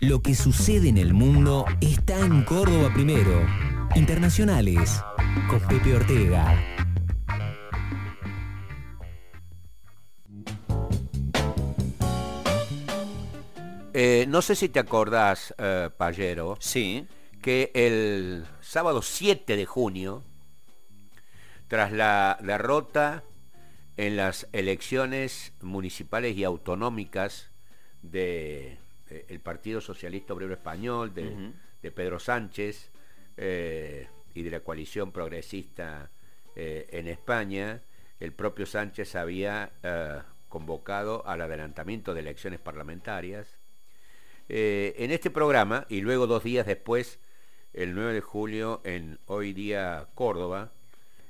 Lo que sucede en el mundo está en Córdoba primero. Internacionales con Pepe Ortega. Eh, no sé si te acordás, eh, Payero, Sí. que el sábado 7 de junio, tras la derrota en las elecciones municipales y autonómicas del Partido Socialista Obrero Español, de, de Pedro Sánchez eh, y de la coalición progresista eh, en España, el propio Sánchez había eh, convocado al adelantamiento de elecciones parlamentarias. Eh, en este programa, y luego dos días después, el 9 de julio, en Hoy Día Córdoba,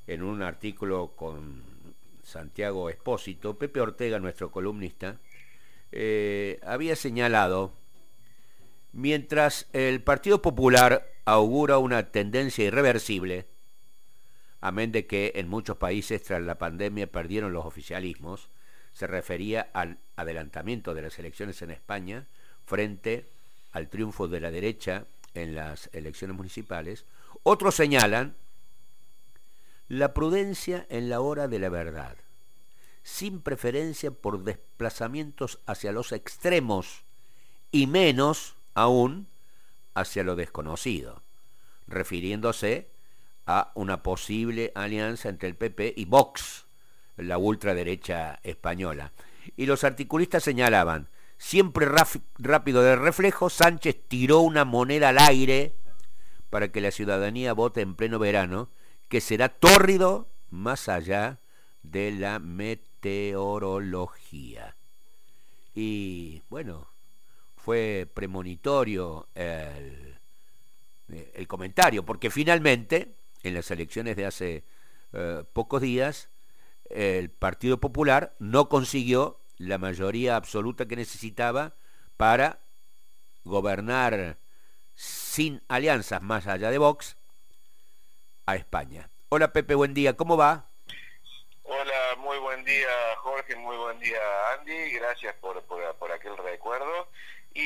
en un artículo con Santiago Espósito, Pepe Ortega, nuestro columnista, eh, había señalado, mientras el Partido Popular augura una tendencia irreversible, amén de que en muchos países tras la pandemia perdieron los oficialismos, se refería al adelantamiento de las elecciones en España frente al triunfo de la derecha en las elecciones municipales. Otros señalan la prudencia en la hora de la verdad, sin preferencia por desplazamientos hacia los extremos y menos aún hacia lo desconocido, refiriéndose a una posible alianza entre el PP y Vox, la ultraderecha española. Y los articulistas señalaban, siempre rápido de reflejo, Sánchez tiró una moneda al aire para que la ciudadanía vote en pleno verano, que será tórrido más allá de la meteorología. Y bueno, fue premonitorio el, el comentario, porque finalmente, en las elecciones de hace eh, pocos días, el Partido Popular no consiguió la mayoría absoluta que necesitaba para gobernar sin alianzas más allá de Vox a España. Hola Pepe, buen día, ¿cómo va? Hola, muy buen día Jorge, muy buen día Andy, gracias por, por, por aquel recuerdo. Y,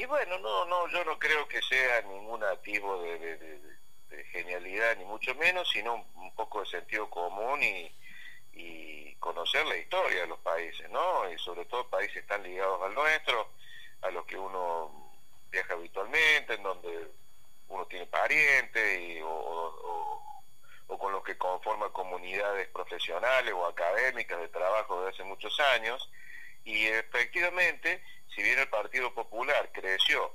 y bueno, no, no, yo no creo que sea ningún de- de- de genialidad, ni mucho menos, sino un, un poco de sentido común y, y conocer la historia de los países, ¿no? Y sobre todo países tan ligados al nuestro, a los que uno viaja habitualmente, en donde uno tiene parientes o, con los que conforma comunidades profesionales o académicas de trabajo desde hace muchos años. Y efectivamente, si bien el Partido Popular creció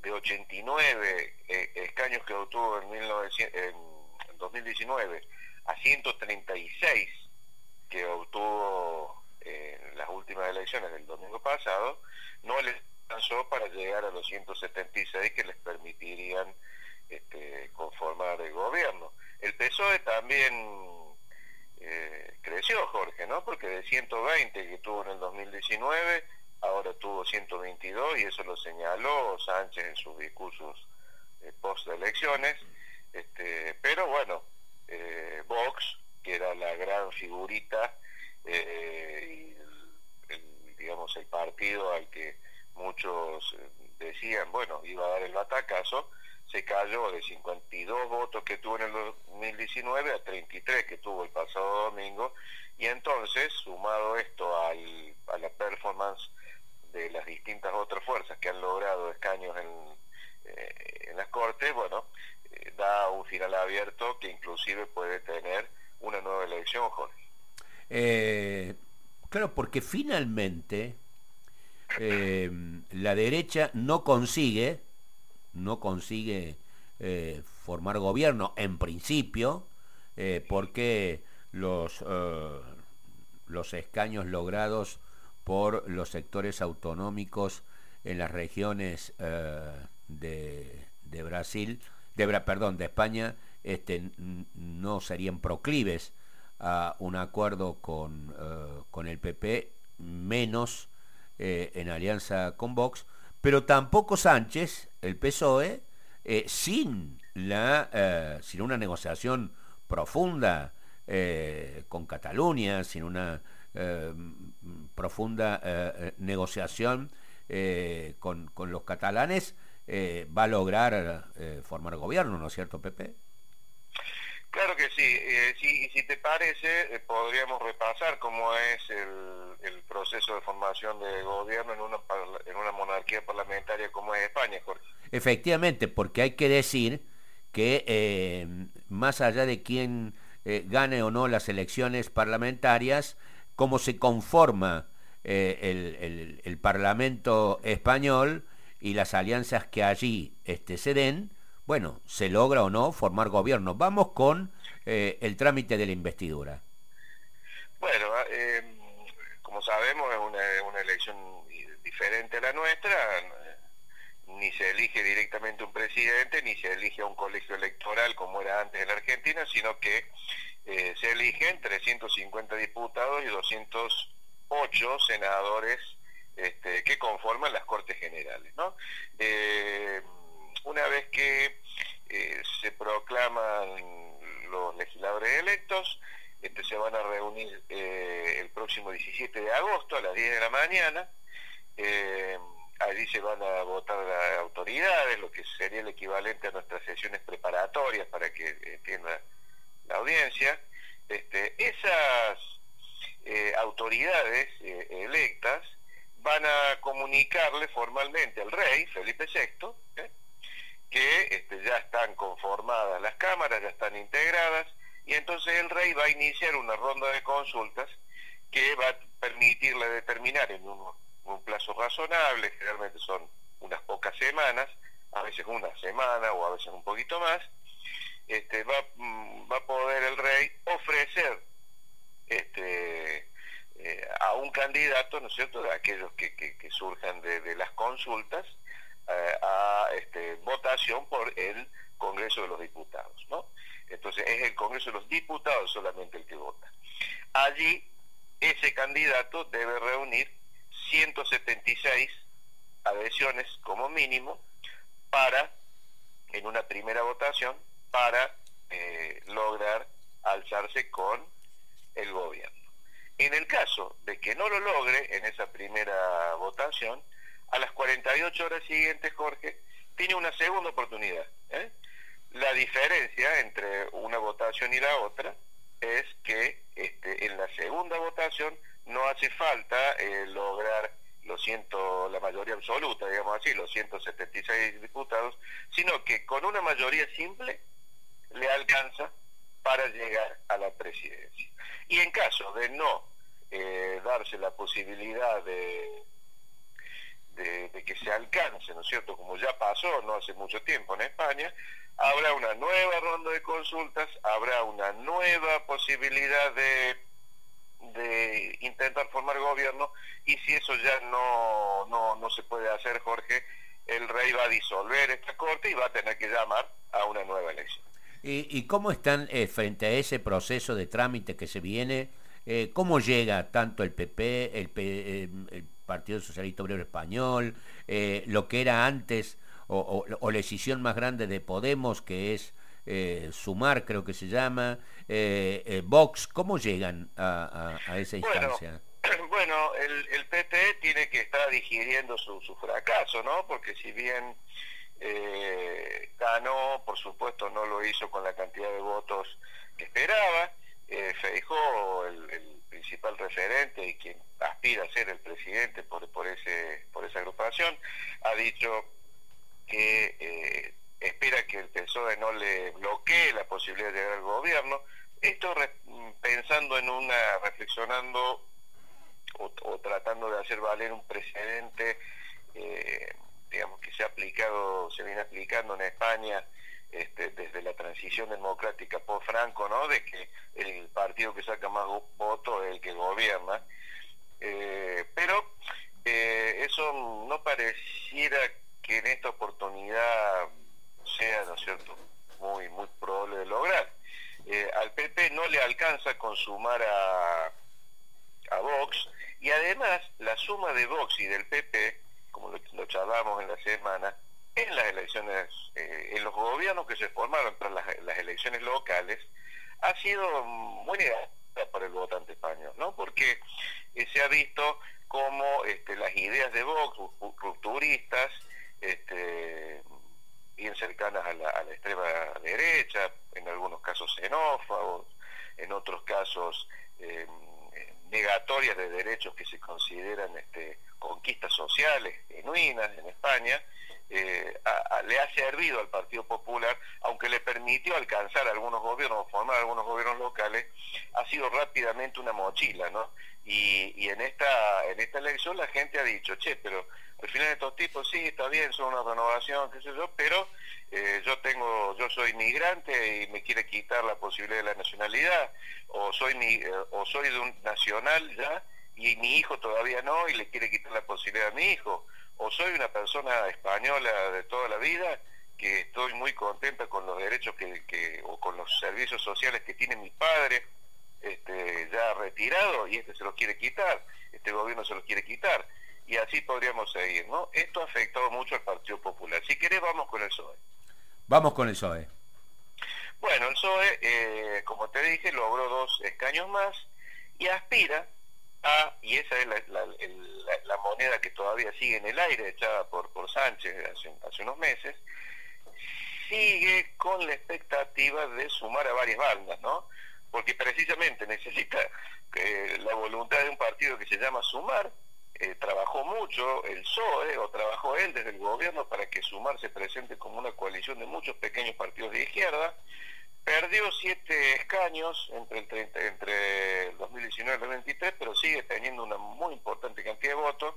de 89 eh, escaños que obtuvo en, 1900 en 2019 a 136 que obtuvo en las últimas elecciones del domingo pasado, no les alcanzó para llegar a los 176 que les permitirían este, conformar el gobierno. El PSOE también eh, creció, Jorge, ¿no? Porque de 120 que tuvo en el 2019, ahora tuvo 122 y eso lo señaló Sánchez en sus discursos eh, post elecciones. Este, pero bueno, eh, Vox, que era la gran figurita eh, y el, digamos el partido al que muchos eh, decían, bueno, iba a dar el batacazo, se cayó de 52 votos que tuvo en el 2019 a 33 que tuvo el pasado domingo y entonces, sumado esto al, a la performance de las distintas otras fuerzas que han logrado escaños en, eh, en las Cortes, bueno, eh, da un final abierto que inclusive puede tener una nueva elección, Jorge. Eh, claro, porque finalmente eh, la derecha no consigue, no consigue eh, formar gobierno en principio, eh, porque los, los escaños logrados por los sectores autonómicos en las regiones de, de Brasil, de, perdón, de España, este, no serían proclives a un acuerdo con, con el PP, menos eh, en alianza con Vox, pero tampoco Sánchez, el PSOE, eh, sin, la, eh, sin una negociación profunda con Cataluña, sin una profunda negociación con, con, los catalanes, va a lograr formar gobierno, ¿no es cierto, Pepe? Claro que sí, eh, y si te parece, eh, podríamos repasar cómo es el, proceso de formación de gobierno en una, monarquía parlamentaria como es España, Jorge. Efectivamente, porque hay que decir que eh, más allá de quién gane o no las elecciones parlamentarias, cómo se conforma el, el, Parlamento español y las alianzas que allí este, se den, bueno, se logra o no formar gobierno. Vamos con eh, el trámite de la investidura. Bueno, eh, como sabemos es una, elección diferente a la nuestra, ni se elige directamente un presidente, ni se elige a un colegio electoral como era antes en Argentina, sino que eh, se eligen 350 diputados y 208 senadores este, que conforman las Cortes Generales. ¿no? Una vez que eh, se proclaman los legisladores electos, este, se van a reunir eh, el próximo 17 de agosto a las 10 de la mañana. Eh, allí se van a votar las autoridades, lo que sería el equivalente a nuestras sesiones preparatorias para que entienda la audiencia. Este, esas autoridades electas van a comunicarle formalmente al rey, Felipe VI, que este, ya están conformadas las cámaras, ya están integradas, y entonces el rey va a iniciar una ronda de consultas que va a permitirle determinar en un, plazo razonable, generalmente son unas pocas semanas, a veces una semana o a veces un poquito más, este, va, mm, va a poder el rey ofrecer este, eh, a un candidato, ¿no es cierto?, de aquellos que, que, surjan de las consultas, eh, a este, votación por el Congreso de los Diputados. ¿no? Entonces es el Congreso de los Diputados solamente el que vota. Allí ese candidato debe reunir 176 adhesiones como mínimo para, en una primera votación, para eh, lograr alzarse con el gobierno. En el caso de que no lo logre en esa primera votación, a las 48 horas siguientes, Jorge, tiene una segunda oportunidad. ¿eh? La diferencia entre una votación y la otra es que este, en la segunda votación no hace falta eh, lograr los ciento, la mayoría absoluta, digamos así, los 176 diputados, sino que con una mayoría simple le alcanza para llegar a la presidencia. Y en caso de no eh, darse la posibilidad de de, que se alcance, ¿no es cierto? Como ya pasó no hace mucho tiempo en España, habrá una nueva ronda de consultas, habrá una nueva posibilidad de, intentar formar gobierno y si eso ya no, no, no se puede hacer, Jorge, el rey va a disolver esta corte y va a tener que llamar a una nueva elección. ¿Y, y cómo están eh, frente a ese proceso de trámite que se viene? Eh, ¿Cómo llega tanto el PP, el, eh, el Partido Socialista Obrero Español, eh, lo que era antes, o, la decisión más grande de Podemos, que es eh, Sumar, creo que se llama, eh, Vox, ¿cómo llegan a, esa instancia? Bueno, el, el, PP tiene que estar digiriendo su, fracaso, ¿no? Porque si bien ganó, por supuesto no lo hizo con la cantidad de votos que esperaba, Feijó, el, principal referente y quien aspira a ser el presidente por, por, ese, por esa agrupación, ha dicho que eh, espera que el PSOE no le bloquee la posibilidad de llegar al gobierno. Esto pensando en una, reflexionando o, tratando de hacer valer un precedente, eh, digamos, que se ha aplicado, se viene aplicando en España este, desde la transición democrática por Franco, ¿no? De que el partido que saca más votos es el que gobierna. Eh, pero eh, eso no pareciera que en esta oportunidad sea, ¿no es cierto?, muy, muy probable de lograr. Eh, al PP no le alcanza consumar a, a Vox y además la suma de Vox y del PP, como lo, lo charlamos en la semana, en las elecciones, eh, en los gobiernos que se formaron tras las, elecciones locales, ha sido muy para el votante español, ¿no? Porque eh, se ha visto como este, las ideas de Vox, rupturistas, este, bien cercanas a la, extrema derecha, en algunos casos xenófobos, en otros casos eh, negatorias de derechos que se consideran este, conquistas sociales genuinas en España, eh, le ha servido al Partido Popular, aunque le permitió alcanzar algunos gobiernos, formar algunos gobiernos locales, ha sido rápidamente una mochila, ¿no? Y, en esta en esta elección la gente ha dicho, che, pero al final estos tipos sí, está bien, son una renovación, qué sé yo, pero eh, yo tengo, yo soy migrante y me quiere quitar la posibilidad de la nacionalidad, o soy eh, o soy de un nacional ya y mi hijo todavía no y le quiere quitar la posibilidad a mi hijo, o soy una persona española de toda la vida que estoy muy contenta con los derechos que, o con los servicios sociales que tiene mi padre, este, ya retirado y este se los quiere quitar, este gobierno se los quiere quitar y así podríamos seguir, ¿no? Esto ha afectado mucho al Partido Popular. Si querés, vamos con el PSOE. Vamos con el PSOE. Bueno, el PSOE, eh, como te dije, logró dos escaños más y aspira a, y esa es la, moneda que todavía sigue en el aire, echada por, por Sánchez hace, hace unos meses, sigue con la expectativa de sumar a varias bandas, ¿no? Porque precisamente necesita eh, la voluntad de un partido que se llama Sumar, eh, trabajó mucho el PSOE, o trabajó él desde el gobierno para que Sumar se presente como una coalición de muchos pequeños partidos de izquierda, perdió siete escaños entre el, 30, entre el 2019 y el 2023, pero sigue teniendo una muy importante cantidad de votos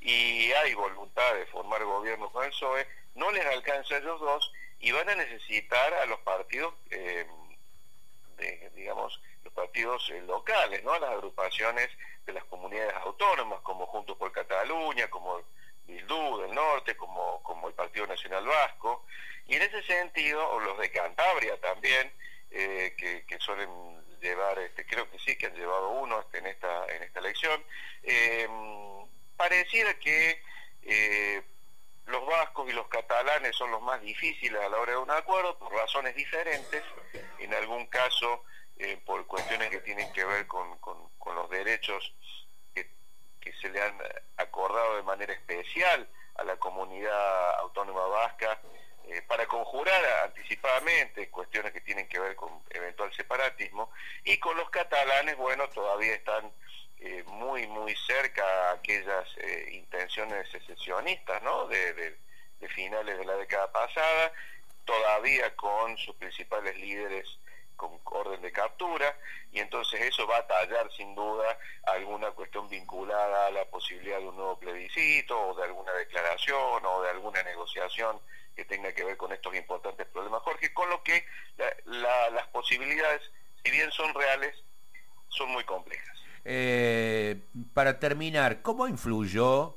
y hay voluntad de formar gobierno con el PSOE, no les alcanza a ellos dos y van a necesitar a los partidos, eh, de, digamos, los partidos eh, locales, ¿no? las agrupaciones de las comunidades autónomas, como Juntos por Cataluña, como Bildú del Norte, como, como el Partido Nacional Vasco, y en ese sentido, o los de Cantabria también, eh, que, suelen llevar, este, creo que sí que han llevado uno este, en esta en esta elección, eh, pareciera que eh, los vascos y los catalanes son los más difíciles a la hora de un acuerdo por razones diferentes, en algún caso por cuestiones que tienen que ver con, con los derechos que se le han acordado de manera especial a la comunidad autónoma vasca eh, para conjurar anticipadamente cuestiones que tienen que ver con eventual separatismo y con los catalanes, bueno, todavía están eh, muy, muy cerca a aquellas eh, intenciones secesionistas, ¿no? De, de finales de la década pasada, todavía con sus principales líderes con orden de captura y entonces eso va a tallar sin duda alguna cuestión vinculada a la posibilidad de un nuevo plebiscito o de alguna declaración o de alguna negociación que tenga que ver con estos importantes problemas, Jorge, con lo que las posibilidades, si bien son reales, son muy complejas. Eh, para terminar, ¿cómo influyó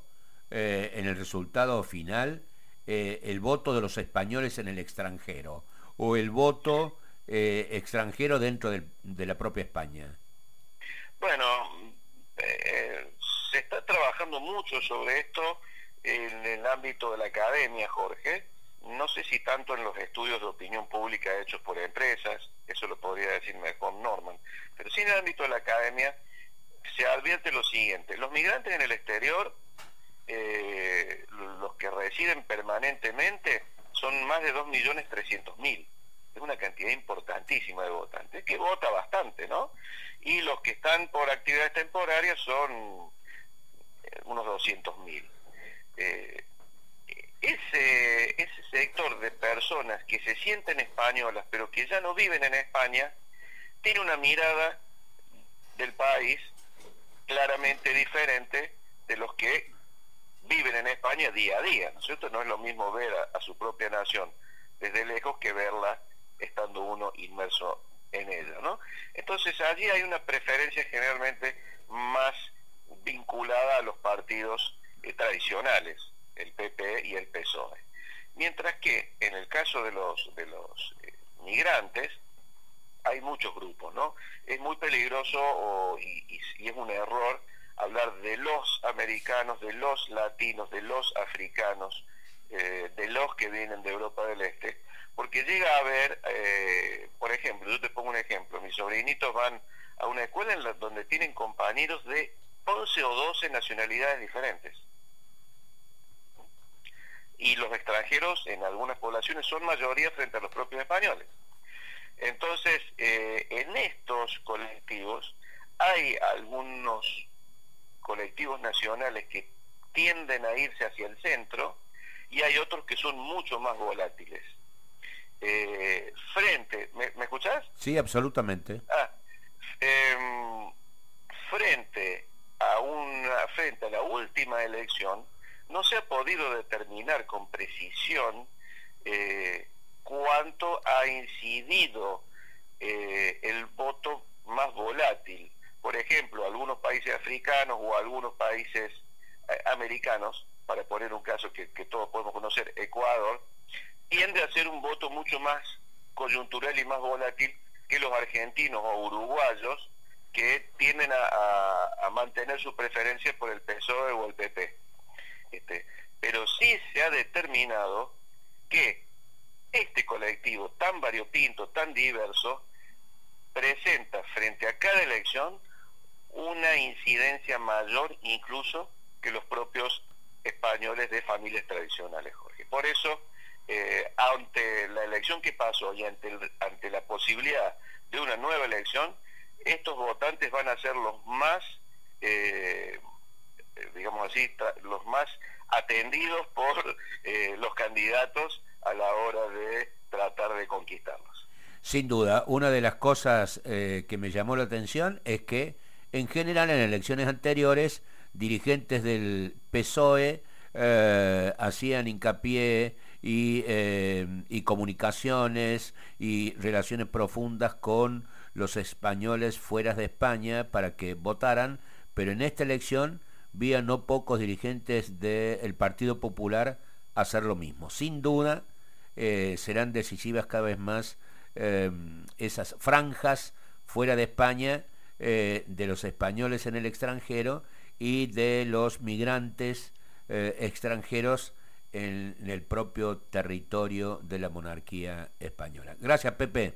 eh, en el resultado final eh, el voto de los españoles en el extranjero o el voto eh, extranjero dentro de la propia España? Bueno, eh, se está trabajando mucho sobre esto en el ámbito de la academia, Jorge. No sé si tanto en los estudios de opinión pública hechos por empresas, eso lo podría decir mejor Norman, pero sí en el ámbito de la academia se advierte lo siguiente, los migrantes en el exterior, eh, los que residen permanentemente, son más de 2.300.000 es una cantidad importantísima de votantes, que vota bastante, ¿no? Y los que están por actividades temporarias son eh, unos 200.000. Eh, ese, sector de personas que se sienten españolas, pero que ya no viven en España, tiene una mirada del país claramente diferente de los que viven en España día a día, ¿no es? No es lo mismo ver a su propia nación desde lejos que verla estando uno inmerso en ella, ¿no? Entonces allí hay una preferencia generalmente más vinculada a los partidos eh, tradicionales, el PP y el PSOE. Mientras que en el caso de los de los eh, migrantes hay muchos grupos, ¿no? Es muy peligroso y, es un error hablar de los americanos, de los latinos, de los africanos, eh, de los que vienen de Europa del Este, porque llega a haber, eh, por ejemplo, yo te pongo un ejemplo, mis sobrinitos van a una escuela en la, donde tienen compañeros de 11 o 12 nacionalidades diferentes. Y los extranjeros en algunas poblaciones son mayoría frente a los propios españoles. Entonces, eh, en estos colectivos hay algunos colectivos nacionales que tienden a irse hacia el centro y hay otros que son mucho más volátiles. Eh, frente, ¿me, ¿me, escuchás? Sí, absolutamente. Ah, em, frente a una, frente a la última elección, no se ha podido determinar con precisión eh, cuánto ha incidido eh, el voto más volátil. Por ejemplo, algunos países africanos o algunos países eh, americanos, para poner un caso que, todos podemos conocer, Ecuador, tiende a ser un voto mucho más coyuntural y más volátil que los argentinos o uruguayos que tienden a, mantener su preferencia por el PSOE o el PP. Este, pero sí se ha determinado que este colectivo tan variopinto, tan diverso, presenta frente a cada elección una incidencia mayor incluso que los propios españoles de familias tradicionales, Jorge. Por eso, eh, ante la elección que pasó y ante, la posibilidad de una nueva elección, estos votantes van a ser los más, eh, digamos así, los más atendidos por eh, los candidatos a la hora de tratar de conquistarlos. Sin duda, una de las cosas que me llamó la atención es que en general en elecciones anteriores dirigentes del PSOE eh, hacían hincapié eh, y, comunicaciones y relaciones profundas con los españoles fuera de España para que votaran, pero en esta elección vi a no pocos dirigentes del Partido Popular hacer lo mismo. Sin duda eh, serán decisivas cada vez más esas franjas fuera de España de los españoles en el extranjero y de los migrantes eh, extranjeros en, en, el propio territorio de la monarquía española. Gracias, Pepe.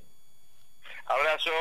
Abrazo.